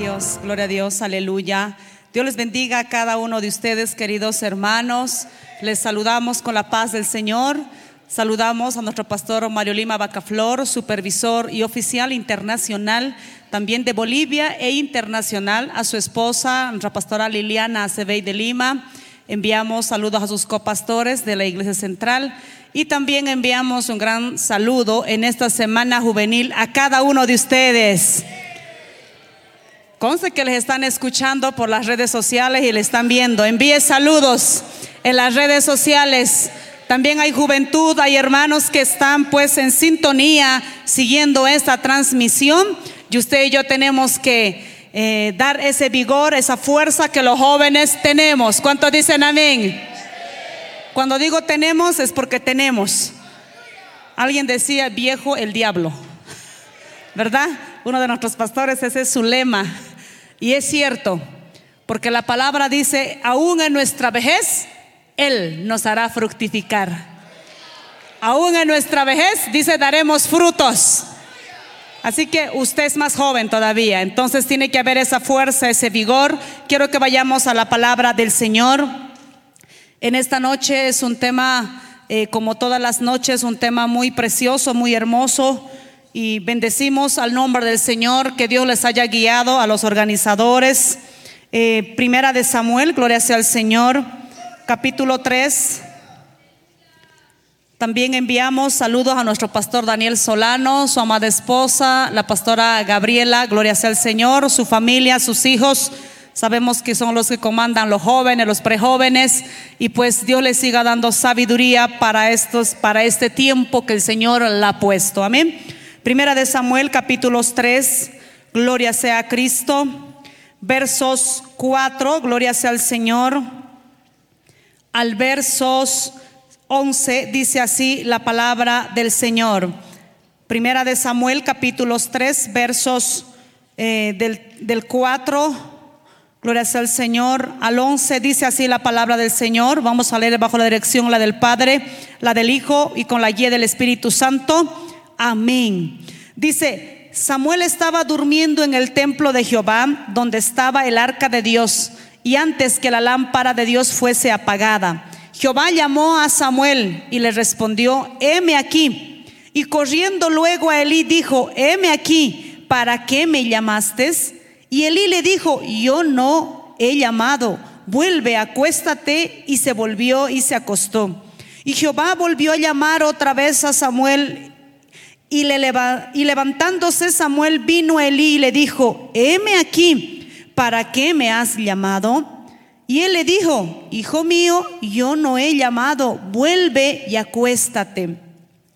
Dios, gloria a Dios, aleluya. Dios les bendiga a cada uno de ustedes, queridos hermanos. Les saludamos con la paz del Señor. Saludamos a nuestro pastor Mario Lima Bacaflor, supervisor y oficial internacional también de Bolivia e internacional, a su esposa, nuestra pastora Liliana Acebey de Lima. Enviamos saludos a sus copastores de la Iglesia Central y también enviamos un gran saludo en esta semana juvenil a cada uno de ustedes. Conste que les están escuchando por las redes sociales y le están viendo. Envíe saludos en las redes sociales. También hay juventud, hay hermanos que están pues en sintonía siguiendo esta transmisión y usted y yo tenemos que eh, dar ese vigor, esa fuerza que los jóvenes tenemos. ¿Cuántos dicen amén? Cuando digo tenemos es porque tenemos. Alguien decía viejo el diablo, ¿verdad? Uno de nuestros pastores, ese es su lema. Y es cierto, porque la palabra dice, aún en nuestra vejez, él nos hará fructificar. Aún en nuestra vejez, dice, daremos frutos. Así que usted es más joven todavía, entonces tiene que haber esa fuerza, ese vigor. Quiero que vayamos a la palabra del Señor. En esta noche es un tema, eh, como todas las noches, un tema muy precioso, muy hermoso. Y bendecimos al nombre del Señor, que Dios les haya guiado a los organizadores. Eh, primera de Samuel, gloria sea al Señor capítulo 3. También enviamos saludos a nuestro pastor Daniel Solano, su amada esposa, la pastora Gabriela, gloria sea al Señor, su familia, sus hijos. Sabemos que son los que comandan los jóvenes, los prejóvenes, y pues Dios les siga dando sabiduría para estos, para este tiempo que el Señor la ha puesto. Amén. Primera de Samuel, capítulos 3, gloria sea Cristo. Versos 4, gloria sea al Señor al versos 11 dice así la palabra del Señor. Primera de Samuel capítulos 3 versos eh, del, del 4, gloria sea al Señor, al 11 dice así la palabra del Señor. Vamos a leer bajo la dirección la del Padre, la del Hijo y con la guía del Espíritu Santo. Amén. Dice, Samuel estaba durmiendo en el templo de Jehová, donde estaba el arca de Dios y antes que la lámpara de Dios fuese apagada. Jehová llamó a Samuel y le respondió, heme aquí. Y corriendo luego a Elí dijo, heme aquí, ¿para qué me llamaste? Y Elí le dijo, yo no he llamado, vuelve, acuéstate. Y se volvió y se acostó. Y Jehová volvió a llamar otra vez a Samuel. Y, le y levantándose Samuel vino a Elí y le dijo, heme aquí. ¿para qué me has llamado? Y él le dijo, Hijo mío, yo no he llamado, vuelve y acuéstate.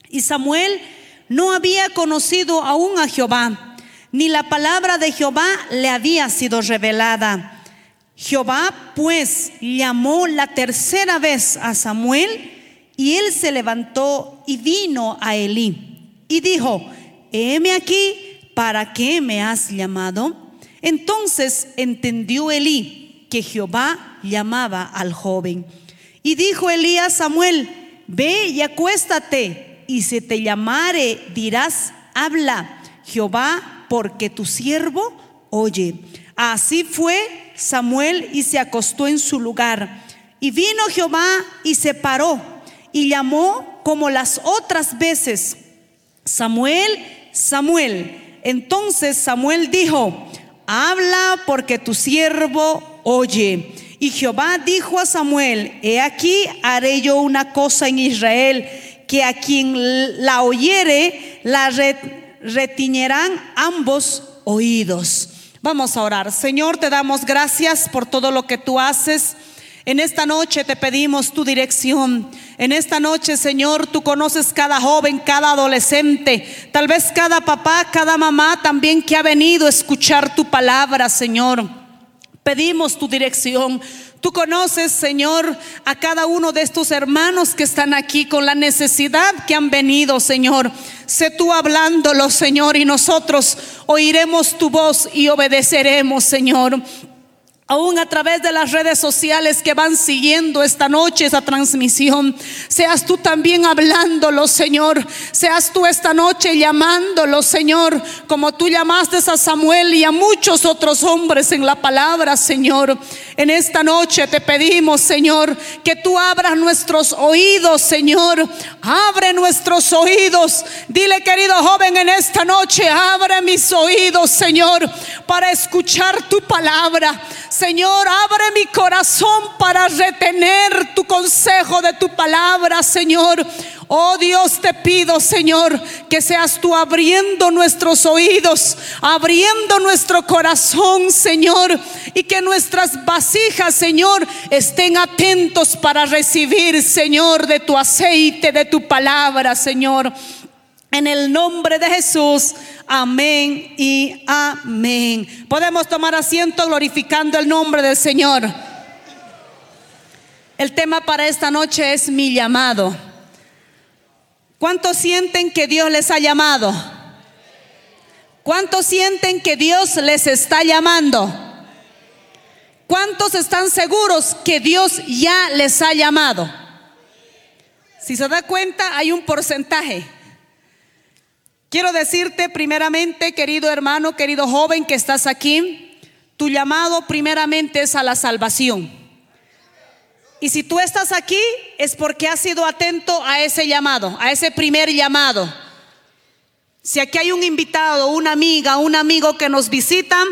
Y Samuel no había conocido aún a Jehová, ni la palabra de Jehová le había sido revelada. Jehová pues llamó la tercera vez a Samuel y él se levantó y vino a Elí y dijo, heme aquí, ¿para qué me has llamado? Entonces entendió Elí que Jehová llamaba al joven. Y dijo Elí a Samuel, ve y acuéstate, y si te llamare dirás, habla Jehová, porque tu siervo oye. Así fue Samuel y se acostó en su lugar. Y vino Jehová y se paró y llamó como las otras veces, Samuel, Samuel. Entonces Samuel dijo, habla porque tu siervo oye. Y Jehová dijo a Samuel, he aquí haré yo una cosa en Israel, que a quien la oyere la retiñerán ambos oídos. Vamos a orar. Señor, te damos gracias por todo lo que tú haces En esta noche te pedimos tu dirección. En esta noche, Señor, tú conoces cada joven, cada adolescente, tal vez cada papá, cada mamá también que ha venido a escuchar tu palabra, Señor. Pedimos tu dirección. Tú conoces, Señor, a cada uno de estos hermanos que están aquí con la necesidad que han venido, Señor. Sé tú hablándolo, Señor, y nosotros oiremos tu voz y obedeceremos, Señor aún a través de las redes sociales que van siguiendo esta noche esa transmisión. Seas tú también hablándolo, Señor. Seas tú esta noche llamándolo, Señor, como tú llamaste a Samuel y a muchos otros hombres en la palabra, Señor. En esta noche te pedimos, Señor, que tú abras nuestros oídos, Señor. Abre nuestros oídos. Dile, querido joven, en esta noche, abre mis oídos, Señor, para escuchar tu palabra. Señor, abre mi corazón para retener tu consejo de tu palabra, Señor. Oh Dios, te pido, Señor, que seas tú abriendo nuestros oídos, abriendo nuestro corazón, Señor, y que nuestras vasijas, Señor, estén atentos para recibir, Señor, de tu aceite, de tu palabra, Señor. En el nombre de Jesús. Amén y amén. Podemos tomar asiento glorificando el nombre del Señor. El tema para esta noche es mi llamado. ¿Cuántos sienten que Dios les ha llamado? ¿Cuántos sienten que Dios les está llamando? ¿Cuántos están seguros que Dios ya les ha llamado? Si se da cuenta, hay un porcentaje. Quiero decirte primeramente, querido hermano, querido joven que estás aquí, tu llamado primeramente es a la salvación. Y si tú estás aquí es porque has sido atento a ese llamado, a ese primer llamado. Si aquí hay un invitado, una amiga, un amigo que nos visitan,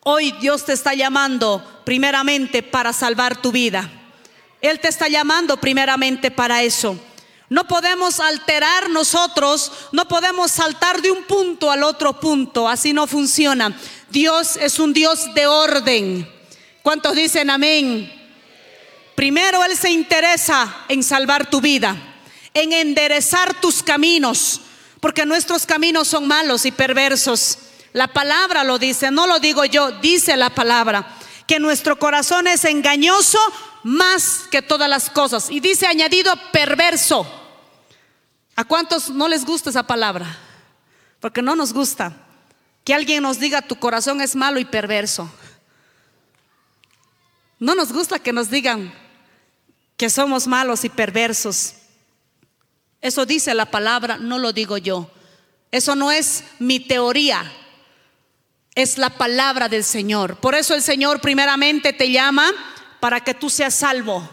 hoy Dios te está llamando primeramente para salvar tu vida. Él te está llamando primeramente para eso. No podemos alterar nosotros, no podemos saltar de un punto al otro punto, así no funciona. Dios es un Dios de orden. ¿Cuántos dicen amén? Primero Él se interesa en salvar tu vida, en enderezar tus caminos, porque nuestros caminos son malos y perversos. La palabra lo dice, no lo digo yo, dice la palabra, que nuestro corazón es engañoso más que todas las cosas. Y dice añadido perverso. ¿A cuántos no les gusta esa palabra? Porque no nos gusta que alguien nos diga tu corazón es malo y perverso. No nos gusta que nos digan que somos malos y perversos. Eso dice la palabra, no lo digo yo. Eso no es mi teoría, es la palabra del Señor. Por eso el Señor primeramente te llama para que tú seas salvo.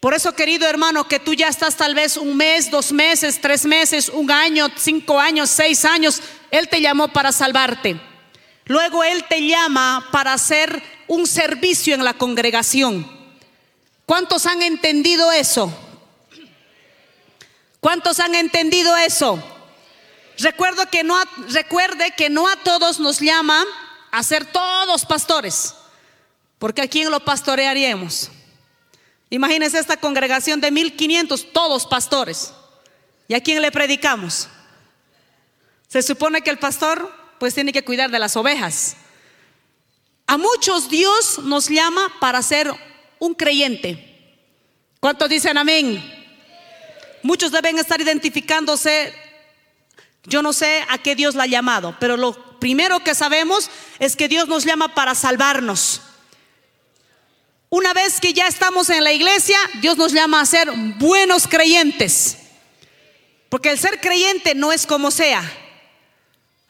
Por eso, querido hermano, que tú ya estás tal vez un mes, dos meses, tres meses, un año, cinco años, seis años, Él te llamó para salvarte. Luego Él te llama para hacer un servicio en la congregación. ¿Cuántos han entendido eso? ¿Cuántos han entendido eso? Recuerdo que no, recuerde que no a todos nos llama a ser todos pastores, porque a quién lo pastorearíamos. Imagínense esta congregación de 1500, todos pastores. ¿Y a quién le predicamos? Se supone que el pastor pues tiene que cuidar de las ovejas. A muchos Dios nos llama para ser un creyente. ¿Cuántos dicen amén? Muchos deben estar identificándose. Yo no sé a qué Dios la ha llamado, pero lo primero que sabemos es que Dios nos llama para salvarnos. Una vez que ya estamos en la iglesia, Dios nos llama a ser buenos creyentes. Porque el ser creyente no es como sea.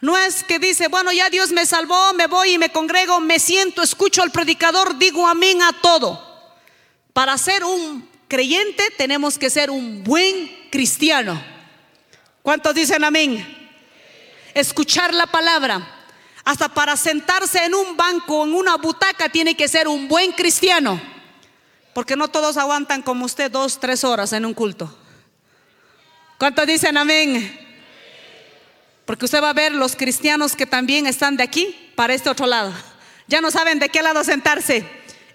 No es que dice, bueno, ya Dios me salvó, me voy y me congrego, me siento, escucho al predicador, digo amén a todo. Para ser un creyente tenemos que ser un buen cristiano. ¿Cuántos dicen amén? Escuchar la palabra, hasta para sentarse en un banco, en una butaca, tiene que ser un buen cristiano. Porque no todos aguantan como usted dos, tres horas en un culto. ¿Cuántos dicen amén? Porque usted va a ver los cristianos que también están de aquí para este otro lado. Ya no saben de qué lado sentarse.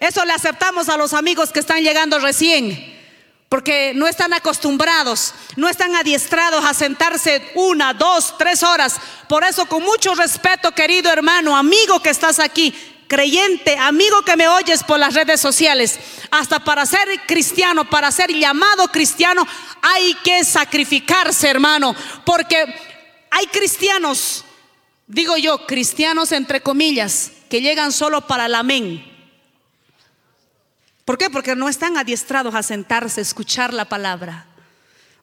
Eso le aceptamos a los amigos que están llegando recién. Porque no están acostumbrados, no están adiestrados a sentarse una, dos, tres horas. Por eso, con mucho respeto, querido hermano, amigo que estás aquí, creyente, amigo que me oyes por las redes sociales, hasta para ser cristiano, para ser llamado cristiano, hay que sacrificarse, hermano. Porque hay cristianos, digo yo, cristianos entre comillas, que llegan solo para el amén. ¿Por qué? Porque no están adiestrados a sentarse, a escuchar la palabra.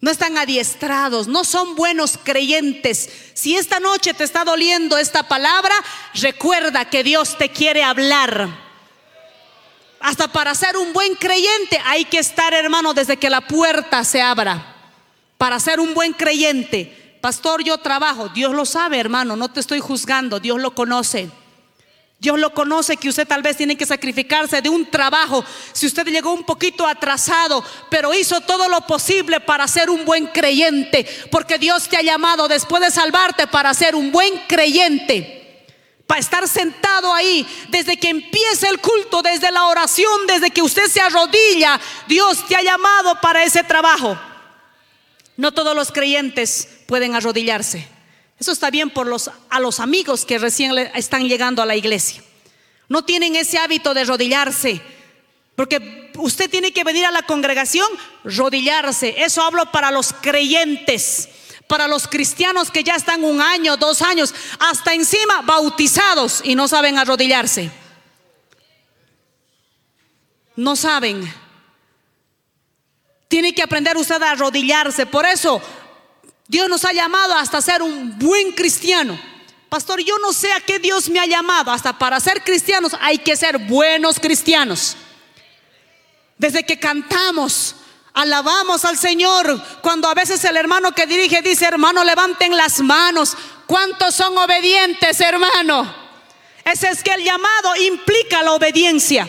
No están adiestrados, no son buenos creyentes. Si esta noche te está doliendo esta palabra, recuerda que Dios te quiere hablar. Hasta para ser un buen creyente hay que estar, hermano, desde que la puerta se abra. Para ser un buen creyente. Pastor, yo trabajo. Dios lo sabe, hermano. No te estoy juzgando. Dios lo conoce. Dios lo conoce que usted tal vez tiene que sacrificarse de un trabajo. Si usted llegó un poquito atrasado, pero hizo todo lo posible para ser un buen creyente, porque Dios te ha llamado después de salvarte para ser un buen creyente. Para estar sentado ahí desde que empieza el culto, desde la oración, desde que usted se arrodilla, Dios te ha llamado para ese trabajo. No todos los creyentes pueden arrodillarse. Eso está bien por los, a los amigos que recién están llegando a la iglesia. No tienen ese hábito de rodillarse. Porque usted tiene que venir a la congregación, rodillarse. Eso hablo para los creyentes, para los cristianos que ya están un año, dos años, hasta encima bautizados y no saben arrodillarse. No saben. Tiene que aprender usted a arrodillarse. Por eso Dios nos ha llamado hasta ser un buen cristiano. Pastor, yo no sé a qué Dios me ha llamado. Hasta para ser cristianos hay que ser buenos cristianos. Desde que cantamos, alabamos al Señor. Cuando a veces el hermano que dirige dice, hermano, levanten las manos. ¿Cuántos son obedientes, hermano? Ese es que el llamado implica la obediencia.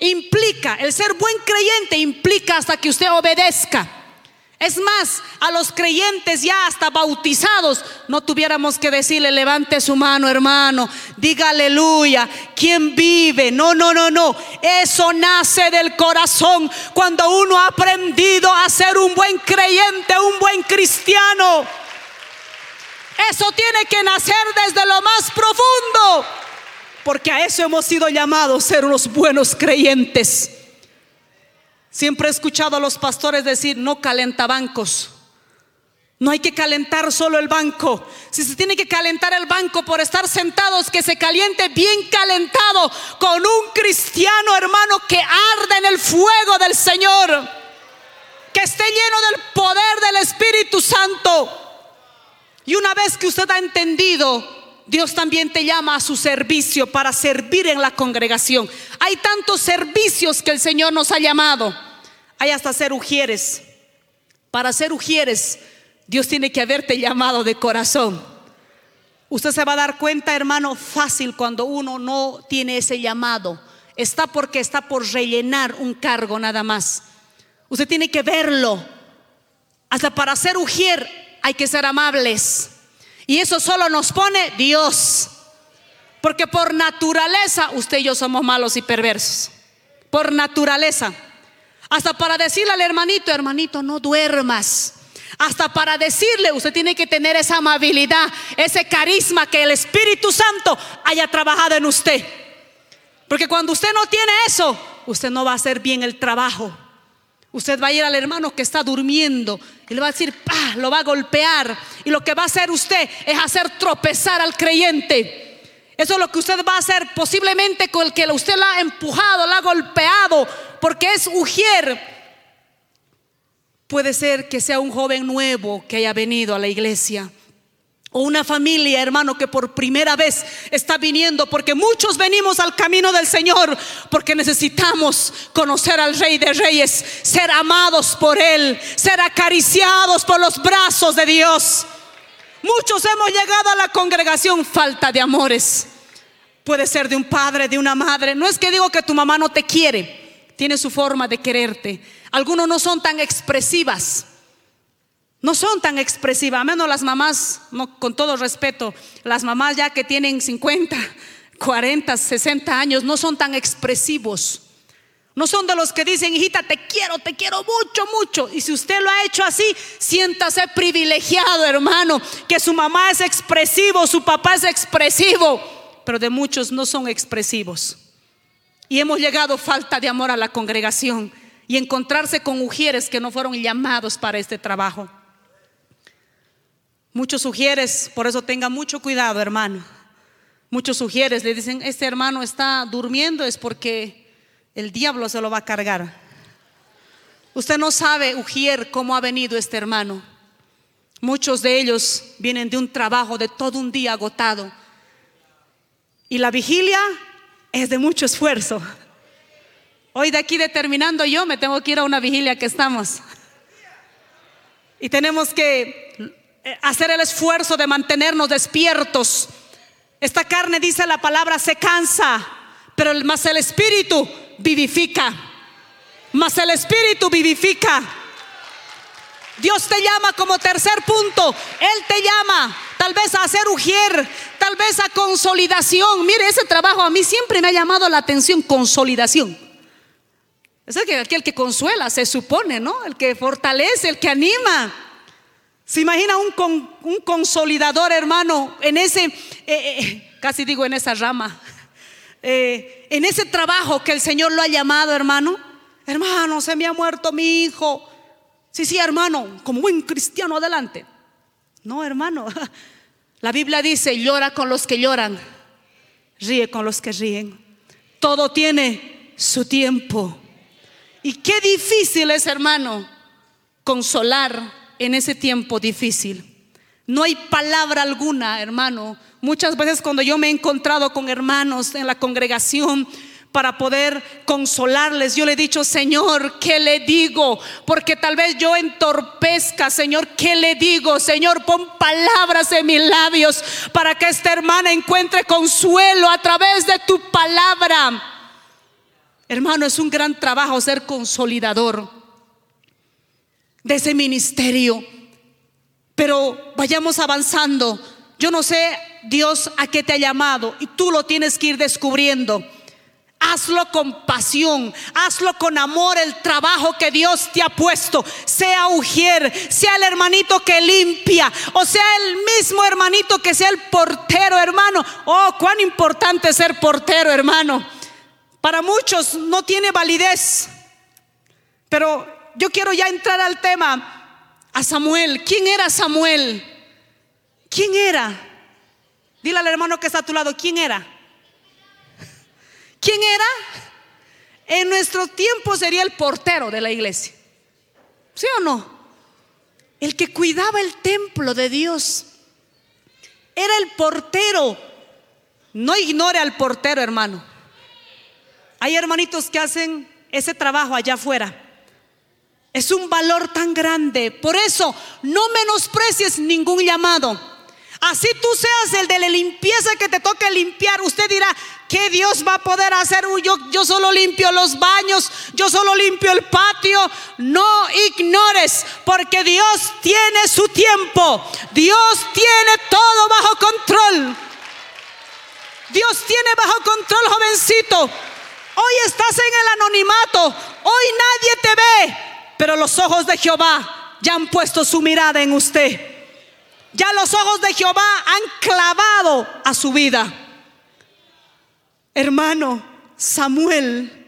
Implica, el ser buen creyente implica hasta que usted obedezca. Es más, a los creyentes ya hasta bautizados, no tuviéramos que decirle, levante su mano hermano, diga aleluya, ¿quién vive? No, no, no, no. Eso nace del corazón cuando uno ha aprendido a ser un buen creyente, un buen cristiano. Eso tiene que nacer desde lo más profundo, porque a eso hemos sido llamados, ser unos buenos creyentes. Siempre he escuchado a los pastores decir, no calenta bancos. No hay que calentar solo el banco. Si se tiene que calentar el banco por estar sentados, que se caliente bien calentado con un cristiano hermano que arde en el fuego del Señor. Que esté lleno del poder del Espíritu Santo. Y una vez que usted ha entendido, Dios también te llama a su servicio para servir en la congregación. Hay tantos servicios que el Señor nos ha llamado. Hay hasta ser ujieres. Para ser ujieres, Dios tiene que haberte llamado de corazón. Usted se va a dar cuenta, hermano, fácil cuando uno no tiene ese llamado. Está porque está por rellenar un cargo nada más. Usted tiene que verlo. Hasta para ser ujier hay que ser amables. Y eso solo nos pone Dios. Porque por naturaleza usted y yo somos malos y perversos. Por naturaleza. Hasta para decirle al hermanito, hermanito, no duermas. Hasta para decirle, usted tiene que tener esa amabilidad, ese carisma que el Espíritu Santo haya trabajado en usted. Porque cuando usted no tiene eso, usted no va a hacer bien el trabajo. Usted va a ir al hermano que está durmiendo y le va a decir, pa, lo va a golpear. Y lo que va a hacer usted es hacer tropezar al creyente. Eso es lo que usted va a hacer posiblemente con el que usted la ha empujado, la ha golpeado, porque es ujier. Puede ser que sea un joven nuevo que haya venido a la iglesia. O una familia, hermano, que por primera vez está viniendo, porque muchos venimos al camino del Señor, porque necesitamos conocer al Rey de Reyes, ser amados por Él, ser acariciados por los brazos de Dios. Muchos hemos llegado a la congregación falta de amores. Puede ser de un padre, de una madre. No es que digo que tu mamá no te quiere, tiene su forma de quererte. Algunos no son tan expresivas. No son tan expresivas, a menos las mamás, con todo respeto, las mamás ya que tienen 50, 40, 60 años no son tan expresivos. No son de los que dicen, hijita, te quiero, te quiero mucho, mucho. Y si usted lo ha hecho así, siéntase privilegiado, hermano, que su mamá es expresivo, su papá es expresivo, pero de muchos no son expresivos. Y hemos llegado falta de amor a la congregación y encontrarse con ujieres que no fueron llamados para este trabajo. Muchos sugieres, por eso tenga mucho cuidado, hermano. Muchos sugieres le dicen, este hermano está durmiendo es porque el diablo se lo va a cargar. Usted no sabe, Ujier, cómo ha venido este hermano. Muchos de ellos vienen de un trabajo de todo un día agotado. Y la vigilia es de mucho esfuerzo. Hoy de aquí determinando yo me tengo que ir a una vigilia que estamos. Y tenemos que eh, hacer el esfuerzo de mantenernos despiertos. Esta carne, dice la palabra, se cansa, pero más el espíritu vivifica. Más el espíritu vivifica. Dios te llama como tercer punto. Él te llama tal vez a hacer ujier, tal vez a consolidación. Mire, ese trabajo a mí siempre me ha llamado la atención, consolidación. Es el que, aquel que consuela, se supone, ¿no? El que fortalece, el que anima. ¿Se imagina un, un consolidador, hermano, en ese, eh, eh, casi digo en esa rama, eh, en ese trabajo que el Señor lo ha llamado, hermano? Hermano, se me ha muerto mi hijo. Sí, sí, hermano, como buen cristiano, adelante. No, hermano. La Biblia dice, llora con los que lloran, ríe con los que ríen. Todo tiene su tiempo. Y qué difícil es, hermano, consolar en ese tiempo difícil. No hay palabra alguna, hermano. Muchas veces cuando yo me he encontrado con hermanos en la congregación, para poder consolarles. Yo le he dicho, Señor, ¿qué le digo? Porque tal vez yo entorpezca, Señor, ¿qué le digo? Señor, pon palabras en mis labios para que esta hermana encuentre consuelo a través de tu palabra. Hermano, es un gran trabajo ser consolidador de ese ministerio. Pero vayamos avanzando. Yo no sé, Dios, a qué te ha llamado y tú lo tienes que ir descubriendo. Hazlo con pasión, hazlo con amor el trabajo que Dios te ha puesto. Sea Ujier, sea el hermanito que limpia, o sea el mismo hermanito que sea el portero, hermano. Oh, cuán importante ser portero, hermano. Para muchos no tiene validez, pero yo quiero ya entrar al tema. A Samuel, ¿quién era Samuel? ¿Quién era? Dile al hermano que está a tu lado, ¿quién era? ¿Quién era? En nuestro tiempo sería el portero de la iglesia. ¿Sí o no? El que cuidaba el templo de Dios. Era el portero. No ignore al portero, hermano. Hay hermanitos que hacen ese trabajo allá afuera. Es un valor tan grande. Por eso, no menosprecies ningún llamado. Así tú seas el de la limpieza que te toque limpiar. Usted dirá, ¿qué Dios va a poder hacer? Yo, yo solo limpio los baños, yo solo limpio el patio. No ignores, porque Dios tiene su tiempo. Dios tiene todo bajo control. Dios tiene bajo control, jovencito. Hoy estás en el anonimato. Hoy nadie te ve. Pero los ojos de Jehová ya han puesto su mirada en usted. Ya los ojos de Jehová han clavado a su vida. Hermano, Samuel,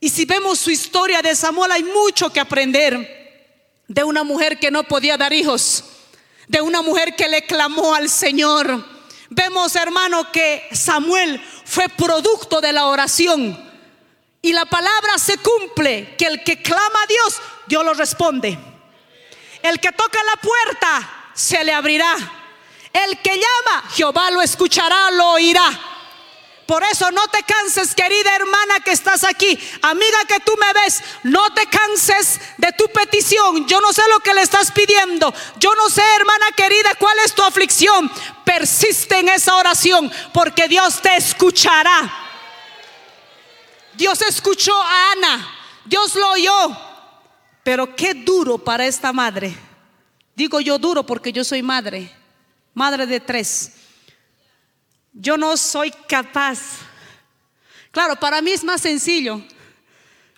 y si vemos su historia de Samuel, hay mucho que aprender de una mujer que no podía dar hijos, de una mujer que le clamó al Señor. Vemos, hermano, que Samuel fue producto de la oración. Y la palabra se cumple, que el que clama a Dios, Dios lo responde. El que toca la puerta, se le abrirá. El que llama, Jehová lo escuchará, lo oirá. Por eso no te canses, querida hermana que estás aquí, amiga que tú me ves, no te canses de tu petición. Yo no sé lo que le estás pidiendo. Yo no sé, hermana querida, cuál es tu aflicción. Persiste en esa oración porque Dios te escuchará. Dios escuchó a Ana, Dios lo oyó. Pero qué duro para esta madre Digo yo duro porque yo soy madre, madre de tres. Yo no soy capaz. Claro, para mí es más sencillo,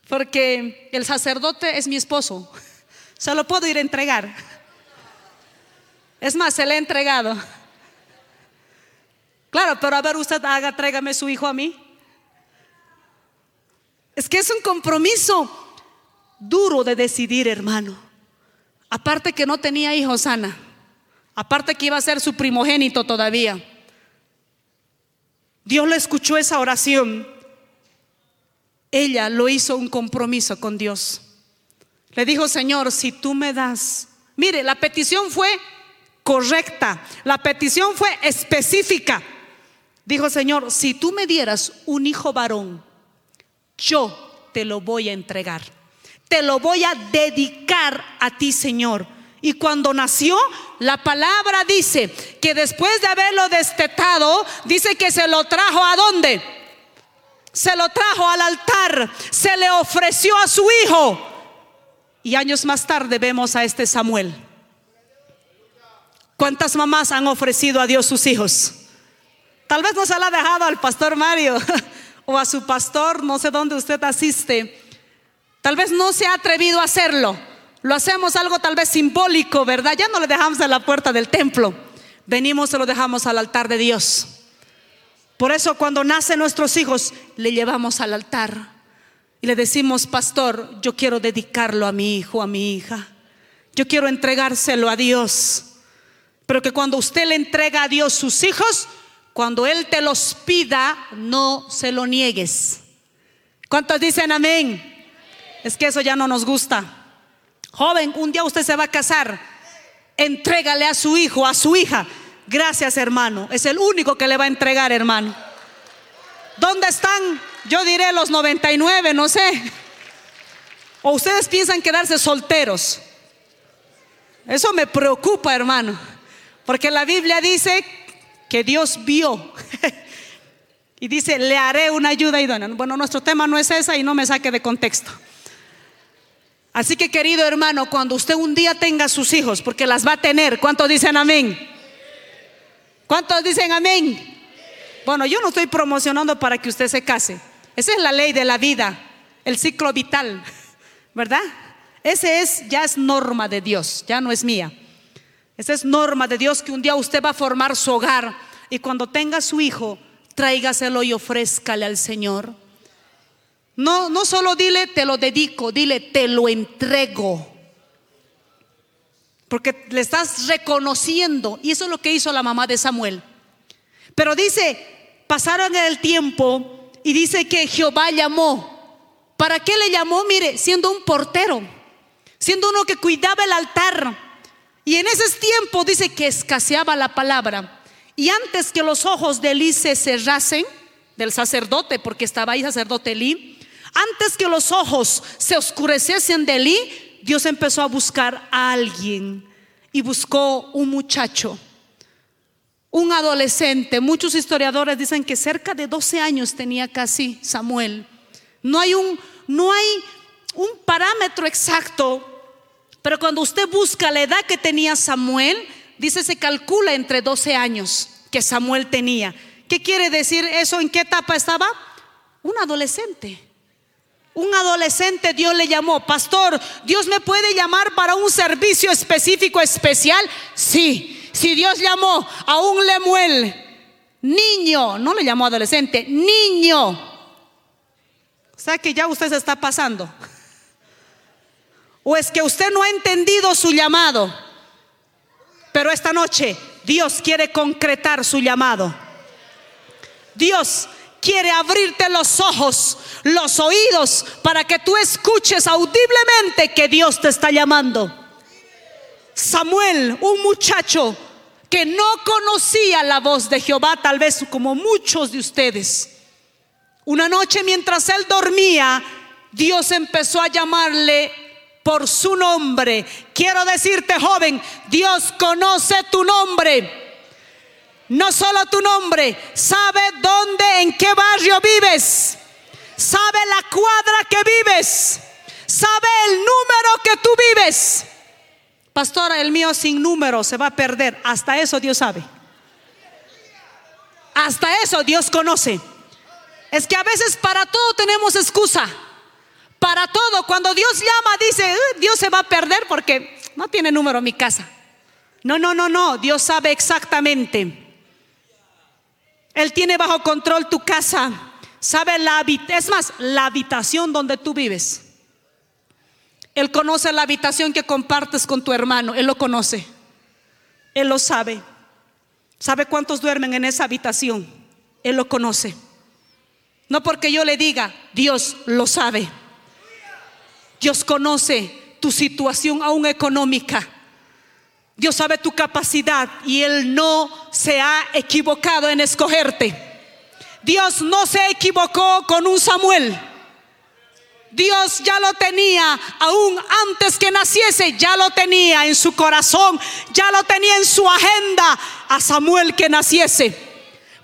porque el sacerdote es mi esposo. Se lo puedo ir a entregar. Es más, se le he entregado. Claro, pero a ver, usted haga, tráigame su hijo a mí. Es que es un compromiso duro de decidir, hermano. Aparte que no tenía hijos, Ana. Aparte que iba a ser su primogénito todavía. Dios le escuchó esa oración. Ella lo hizo un compromiso con Dios. Le dijo, Señor, si tú me das, mire, la petición fue correcta, la petición fue específica. Dijo, Señor, si tú me dieras un hijo varón, yo te lo voy a entregar. Te lo voy a dedicar a ti, Señor. Y cuando nació, la palabra dice que después de haberlo destetado, dice que se lo trajo a dónde? Se lo trajo al altar, se le ofreció a su hijo. Y años más tarde vemos a este Samuel. ¿Cuántas mamás han ofrecido a Dios sus hijos? Tal vez no se la ha dejado al pastor Mario o a su pastor, no sé dónde usted asiste. Tal vez no se ha atrevido a hacerlo. Lo hacemos algo tal vez simbólico, ¿verdad? Ya no le dejamos en la puerta del templo. Venimos y lo dejamos al altar de Dios. Por eso cuando nacen nuestros hijos, le llevamos al altar y le decimos, pastor, yo quiero dedicarlo a mi hijo, a mi hija. Yo quiero entregárselo a Dios. Pero que cuando usted le entrega a Dios sus hijos, cuando Él te los pida, no se lo niegues. ¿Cuántos dicen amén? Es que eso ya no nos gusta. Joven, un día usted se va a casar, entrégale a su hijo, a su hija. Gracias, hermano. Es el único que le va a entregar, hermano. ¿Dónde están? Yo diré los 99, no sé. ¿O ustedes piensan quedarse solteros? Eso me preocupa, hermano. Porque la Biblia dice que Dios vio. y dice, le haré una ayuda idónea. Bueno, nuestro tema no es esa y no me saque de contexto. Así que querido hermano, cuando usted un día tenga sus hijos, porque las va a tener, ¿cuántos dicen amén? ¿Cuántos dicen amén? Bueno, yo no estoy promocionando para que usted se case. Esa es la ley de la vida, el ciclo vital, ¿verdad? Ese es, ya es norma de Dios, ya no es mía. Esa es norma de Dios que un día usted va a formar su hogar y cuando tenga su hijo, tráigaselo y ofrézcale al Señor. No, no solo dile te lo dedico, dile te lo entrego. Porque le estás reconociendo. Y eso es lo que hizo la mamá de Samuel. Pero dice, pasaron el tiempo y dice que Jehová llamó. ¿Para qué le llamó? Mire, siendo un portero, siendo uno que cuidaba el altar. Y en ese tiempo dice que escaseaba la palabra. Y antes que los ojos de Elí se cerrasen, del sacerdote, porque estaba ahí sacerdote Elí, antes que los ojos se oscureciesen de Elí, Dios empezó a buscar a alguien y buscó un muchacho, un adolescente. Muchos historiadores dicen que cerca de 12 años tenía casi Samuel. No hay un, no hay un parámetro exacto, pero cuando usted busca la edad que tenía Samuel, dice se calcula entre 12 años que Samuel tenía. ¿Qué quiere decir eso? ¿En qué etapa estaba? Un adolescente. Un adolescente Dios le llamó, pastor, Dios me puede llamar para un servicio específico, especial. Sí, si Dios llamó a un Lemuel, niño, no le llamó adolescente, niño. O sea que ya usted se está pasando. O es que usted no ha entendido su llamado. Pero esta noche Dios quiere concretar su llamado. Dios quiere abrirte los ojos, los oídos, para que tú escuches audiblemente que Dios te está llamando. Samuel, un muchacho que no conocía la voz de Jehová, tal vez como muchos de ustedes. Una noche mientras él dormía, Dios empezó a llamarle por su nombre. Quiero decirte, joven, Dios conoce tu nombre. No solo tu nombre, sabe dónde, en qué barrio vives, sabe la cuadra que vives, sabe el número que tú vives. Pastora, el mío sin número se va a perder. Hasta eso Dios sabe. Hasta eso Dios conoce. Es que a veces para todo tenemos excusa. Para todo, cuando Dios llama, dice, Dios se va a perder porque no tiene número mi casa. No, no, no, no, Dios sabe exactamente. Él tiene bajo control tu casa. Sabe la es más, la habitación donde tú vives. Él conoce la habitación que compartes con tu hermano, él lo conoce. Él lo sabe. ¿Sabe cuántos duermen en esa habitación? Él lo conoce. No porque yo le diga, Dios lo sabe. Dios conoce tu situación aún económica. Dios sabe tu capacidad y Él no se ha equivocado en escogerte. Dios no se equivocó con un Samuel. Dios ya lo tenía, aún antes que naciese, ya lo tenía en su corazón, ya lo tenía en su agenda a Samuel que naciese.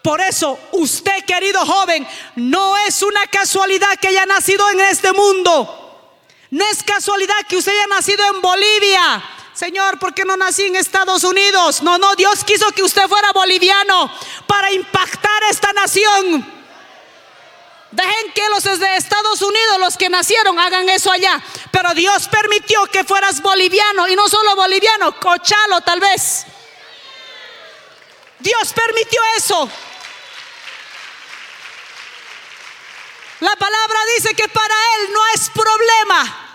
Por eso, usted, querido joven, no es una casualidad que haya nacido en este mundo. No es casualidad que usted haya nacido en Bolivia. Señor, ¿por qué no nací en Estados Unidos? No, no, Dios quiso que usted fuera boliviano para impactar esta nación. Dejen que los de Estados Unidos, los que nacieron, hagan eso allá. Pero Dios permitió que fueras boliviano y no solo boliviano, cochalo tal vez. Dios permitió eso. La palabra dice que para Él no es problema.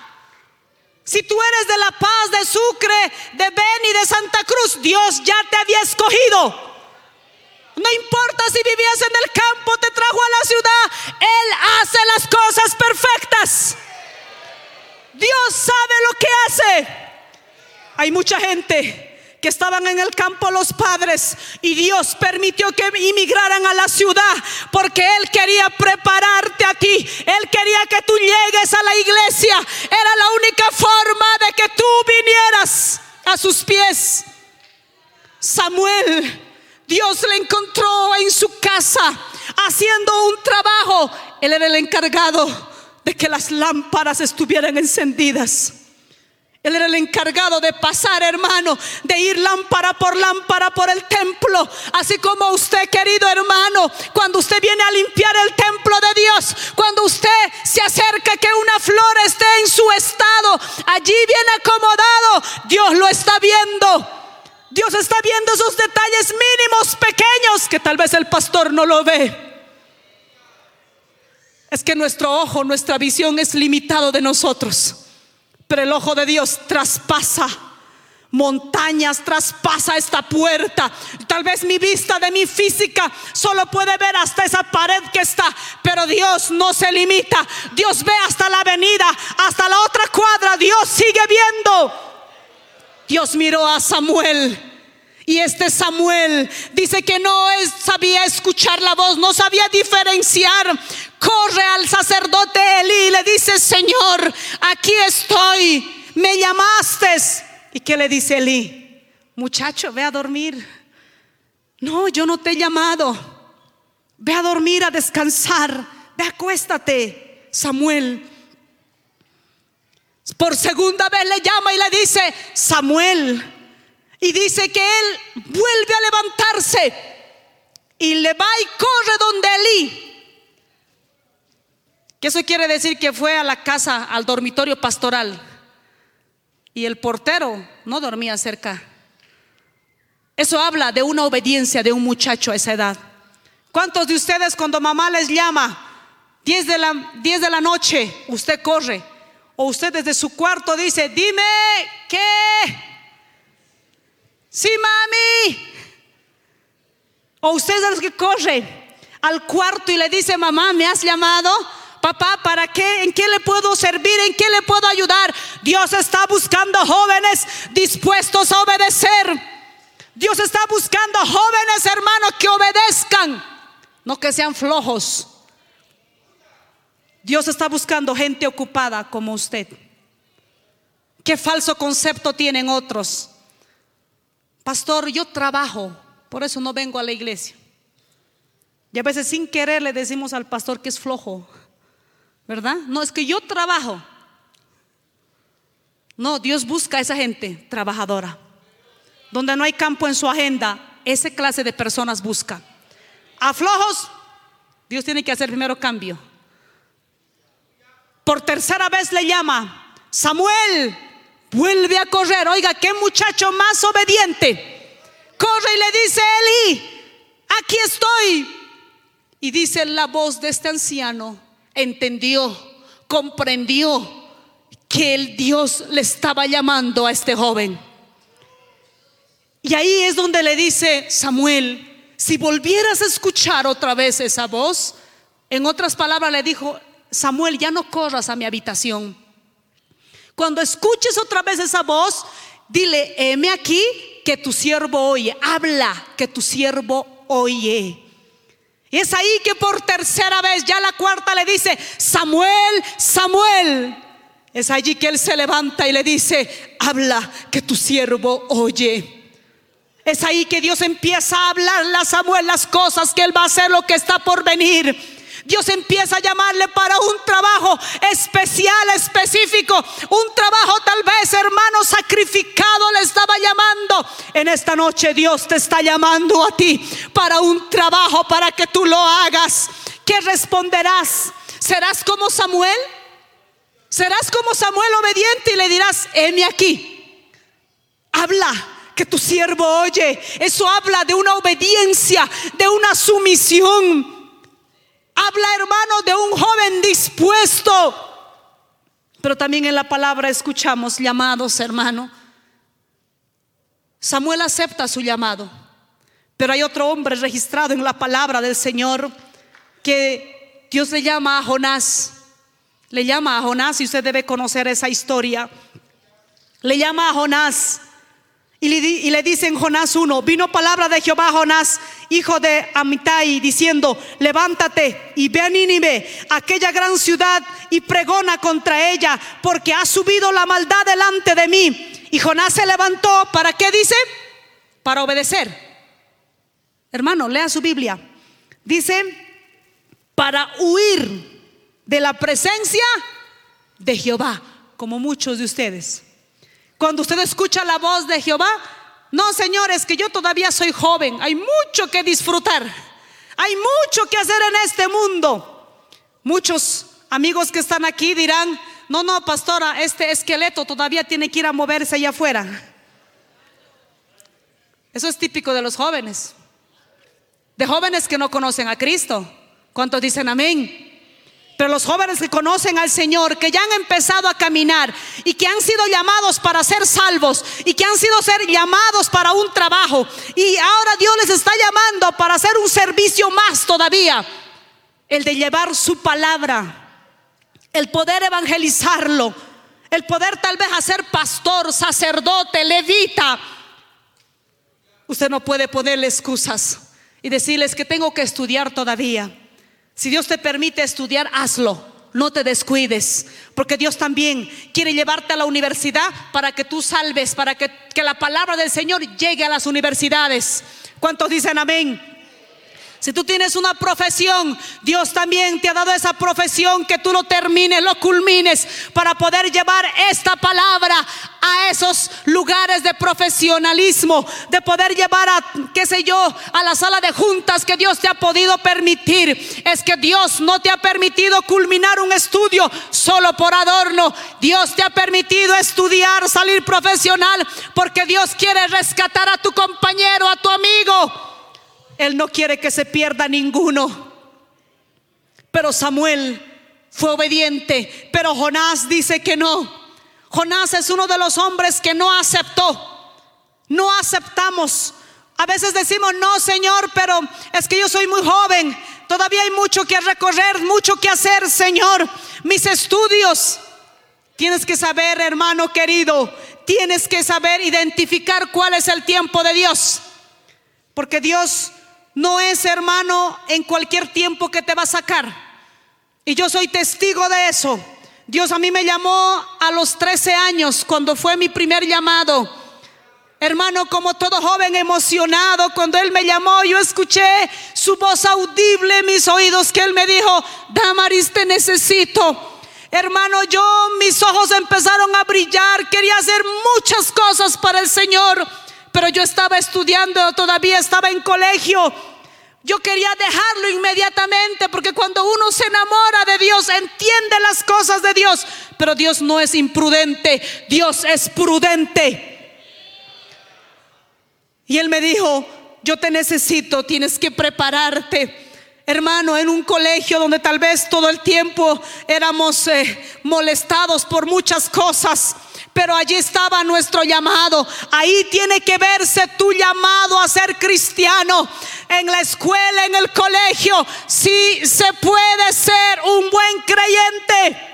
Si tú eres de La Paz, de Sucre, de Beni, de Santa Cruz, Dios ya te había escogido. No importa si vivías en el campo, te trajo a la ciudad. Él hace las cosas perfectas. Dios sabe lo que hace. Hay mucha gente que estaban en el campo los padres y Dios permitió que inmigraran a la ciudad porque Él quería prepararte a ti. Él quería que tú llegues a la iglesia. Era la única forma de que tú vinieras a sus pies. Samuel Dios le encontró en su casa haciendo un trabajo. Él era el encargado de que las lámparas estuvieran encendidas. Él era el encargado de pasar, hermano, de ir lámpara por lámpara por el templo. Así como usted, querido hermano, cuando usted viene a limpiar el templo de Dios, cuando usted se acerca que una flor esté en su estado, allí bien acomodado, Dios lo está viendo. Dios está viendo esos detalles mínimos, pequeños, que tal vez el pastor no lo ve. Es que nuestro ojo, nuestra visión es limitado de nosotros. Pero el ojo de Dios traspasa montañas, traspasa esta puerta. Tal vez mi vista de mi física solo puede ver hasta esa pared que está, pero Dios no se limita. Dios ve hasta la avenida, hasta la otra cuadra. Dios sigue viendo. Dios miró a Samuel. Y este Samuel dice que no sabía escuchar la voz, no sabía diferenciar. Corre al sacerdote Eli y le dice, Señor, aquí estoy, me llamaste. ¿Y qué le dice Eli? Muchacho, ve a dormir. No, yo no te he llamado. Ve a dormir, a descansar. Ve, acuéstate. Samuel por segunda vez le llama y le dice, Samuel. Y dice que él vuelve a levantarse y le va y corre donde Elí. Que eso quiere decir que fue a la casa, al dormitorio pastoral. Y el portero no dormía cerca. Eso habla de una obediencia de un muchacho a esa edad. ¿Cuántos de ustedes cuando mamá les llama 10 de la, 10 de la noche, usted corre? O usted desde su cuarto dice, dime qué. Sí, mami. O usted es el que corre al cuarto y le dice, mamá, ¿me has llamado? Papá, ¿para qué? ¿En qué le puedo servir? ¿En qué le puedo ayudar? Dios está buscando jóvenes dispuestos a obedecer. Dios está buscando jóvenes hermanos que obedezcan, no que sean flojos. Dios está buscando gente ocupada como usted. ¿Qué falso concepto tienen otros? Pastor, yo trabajo, por eso no vengo a la iglesia. Y a veces sin querer le decimos al pastor que es flojo, ¿verdad? No, es que yo trabajo. No, Dios busca a esa gente trabajadora. Donde no hay campo en su agenda, esa clase de personas busca. aflojos, Dios tiene que hacer primero cambio. Por tercera vez le llama, Samuel, vuelve a correr. Oiga, qué muchacho más obediente. Corre y le dice, Eli, aquí estoy. Y dice la voz de este anciano, entendió, comprendió que el Dios le estaba llamando a este joven. Y ahí es donde le dice Samuel, si volvieras a escuchar otra vez esa voz, en otras palabras le dijo, Samuel, ya no corras a mi habitación. Cuando escuches otra vez esa voz, dile, heme aquí que tu siervo oye, habla que tu siervo oye. Y es ahí que por tercera vez, ya la cuarta le dice, Samuel, Samuel. Es allí que él se levanta y le dice, habla que tu siervo oye. Es ahí que Dios empieza a hablarle a Samuel las cosas que él va a hacer, lo que está por venir. Dios empieza a llamarle para un trabajo especial, específico, un trabajo tal vez, hermano, sacrificado le estaba llamando. En esta noche Dios te está llamando a ti para un trabajo, para que tú lo hagas. ¿Qué responderás? ¿Serás como Samuel? Serás como Samuel obediente y le dirás, heme aquí. Habla que tu siervo oye. Eso habla de una obediencia, de una sumisión. Habla, hermano, de un joven dispuesto. Pero también en la palabra escuchamos llamados, hermano. Samuel acepta su llamado. Pero hay otro hombre registrado en la palabra del Señor que Dios le llama a Jonás le llama a Jonás y usted debe conocer esa historia. Le llama a Jonás y le, y le dice en Jonás 1, vino palabra de Jehová a Jonás, hijo de Amitai, diciendo, levántate y ve a Nínive, aquella gran ciudad, y pregona contra ella, porque ha subido la maldad delante de mí. Y Jonás se levantó, ¿para qué dice? Para obedecer. Hermano, lea su Biblia. Dice, para huir de la presencia de Jehová, como muchos de ustedes. Cuando usted escucha la voz de Jehová, no, señores, que yo todavía soy joven, hay mucho que disfrutar, hay mucho que hacer en este mundo. Muchos amigos que están aquí dirán, no, no, pastora, este esqueleto todavía tiene que ir a moverse allá afuera. Eso es típico de los jóvenes, de jóvenes que no conocen a Cristo. ¿Cuántos dicen amén? Pero los jóvenes que conocen al Señor, que ya han empezado a caminar y que han sido llamados para ser salvos y que han sido ser llamados para un trabajo y ahora Dios les está llamando para hacer un servicio más todavía, el de llevar su palabra, el poder evangelizarlo, el poder tal vez hacer pastor, sacerdote, levita. Usted no puede ponerle excusas y decirles que tengo que estudiar todavía. Si Dios te permite estudiar, hazlo. No te descuides, porque Dios también quiere llevarte a la universidad para que tú salves, para que, la palabra del Señor llegue a las universidades. ¿Cuántos dicen amén? Si tú tienes una profesión, Dios también te ha dado esa profesión que tú lo termines, lo culmines para poder llevar esta palabra a esos lugares de profesionalismo, de poder llevar a, qué sé yo, a la sala de juntas que Dios te ha podido permitir. Es que Dios no te ha permitido culminar un estudio solo por adorno. Dios te ha permitido estudiar, salir profesional, porque Dios quiere rescatar a tu compañero, a tu amigo. Él no quiere que se pierda ninguno. Pero Samuel fue obediente, pero Jonás dice que no. Jonás es uno de los hombres que no aceptó. No aceptamos. A veces decimos, no, Señor, pero es que yo soy muy joven. Todavía hay mucho que recorrer, mucho que hacer, Señor. Mis estudios. Tienes que saber, hermano querido, tienes que saber identificar cuál es el tiempo de Dios. Porque Dios no es, hermano, en cualquier tiempo que te va a sacar. Y yo soy testigo de eso. Dios a mí me llamó a los 13 años, cuando fue mi primer llamado. Hermano, como todo joven emocionado, cuando Él me llamó, yo escuché su voz audible en mis oídos, que Él me dijo, Damaris, te necesito. Hermano, yo mis ojos empezaron a brillar, quería hacer muchas cosas para el Señor pero yo estaba estudiando, todavía estaba en colegio. Yo quería dejarlo inmediatamente porque cuando uno se enamora de Dios, entiende las cosas de Dios. Pero Dios no es imprudente, Dios es prudente. Y él me dijo, yo te necesito, tienes que prepararte. Hermano, en un colegio donde tal vez todo el tiempo éramos eh, molestados por muchas cosas, pero allí estaba nuestro llamado. Ahí tiene que verse tu llamado a ser cristiano. En la escuela, en el colegio, si se puede ser un buen creyente.